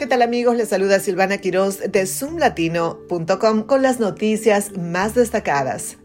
¿Qué tal amigos? Les saluda Silvana Quiroz de zoomlatino.com con las noticias más destacadas.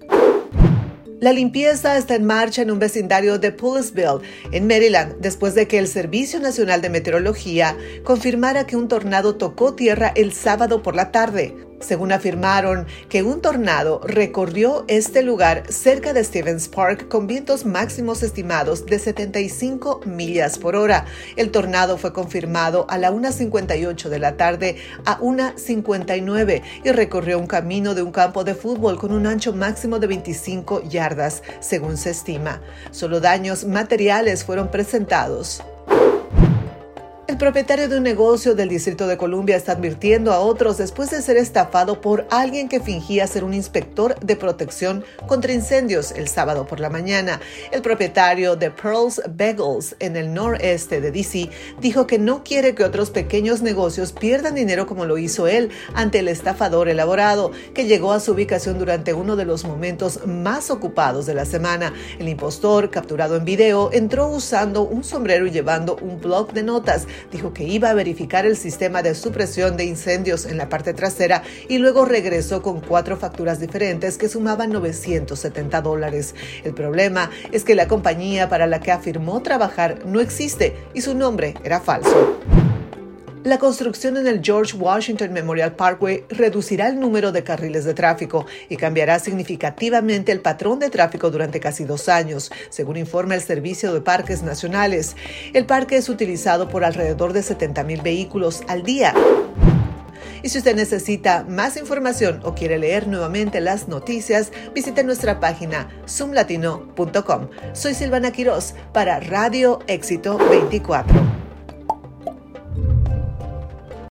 La limpieza está en marcha en un vecindario de Poolesville, en Maryland, después de que el Servicio Nacional de Meteorología confirmara que un tornado tocó tierra el sábado por la tarde según afirmaron que un tornado recorrió este lugar cerca de Stevens Park con vientos máximos estimados de 75 millas por hora. El tornado fue confirmado a la 1.58 de la tarde a 1.59 y recorrió un camino de un campo de fútbol con un ancho máximo de 25 yardas, según se estima. Solo daños materiales fueron presentados. El propietario de un negocio del Distrito de Columbia está advirtiendo a otros después de ser estafado por alguien que fingía ser un inspector de protección contra incendios el sábado por la mañana. El propietario de Pearls Bagels en el noreste de DC dijo que no quiere que otros pequeños negocios pierdan dinero como lo hizo él ante el estafador elaborado, que llegó a su ubicación durante uno de los momentos más ocupados de la semana. El impostor, capturado en video, entró usando un sombrero y llevando un blog de notas dijo que iba a verificar el sistema de supresión de incendios en la parte trasera y luego regresó con cuatro facturas diferentes que sumaban 970 dólares. El problema es que la compañía para la que afirmó trabajar no existe y su nombre era falso. La construcción en el George Washington Memorial Parkway reducirá el número de carriles de tráfico y cambiará significativamente el patrón de tráfico durante casi dos años, según informa el Servicio de Parques Nacionales. El parque es utilizado por alrededor de 70 mil vehículos al día. Y si usted necesita más información o quiere leer nuevamente las noticias, visite nuestra página zoomlatino.com. Soy Silvana Quiroz para Radio Éxito 24.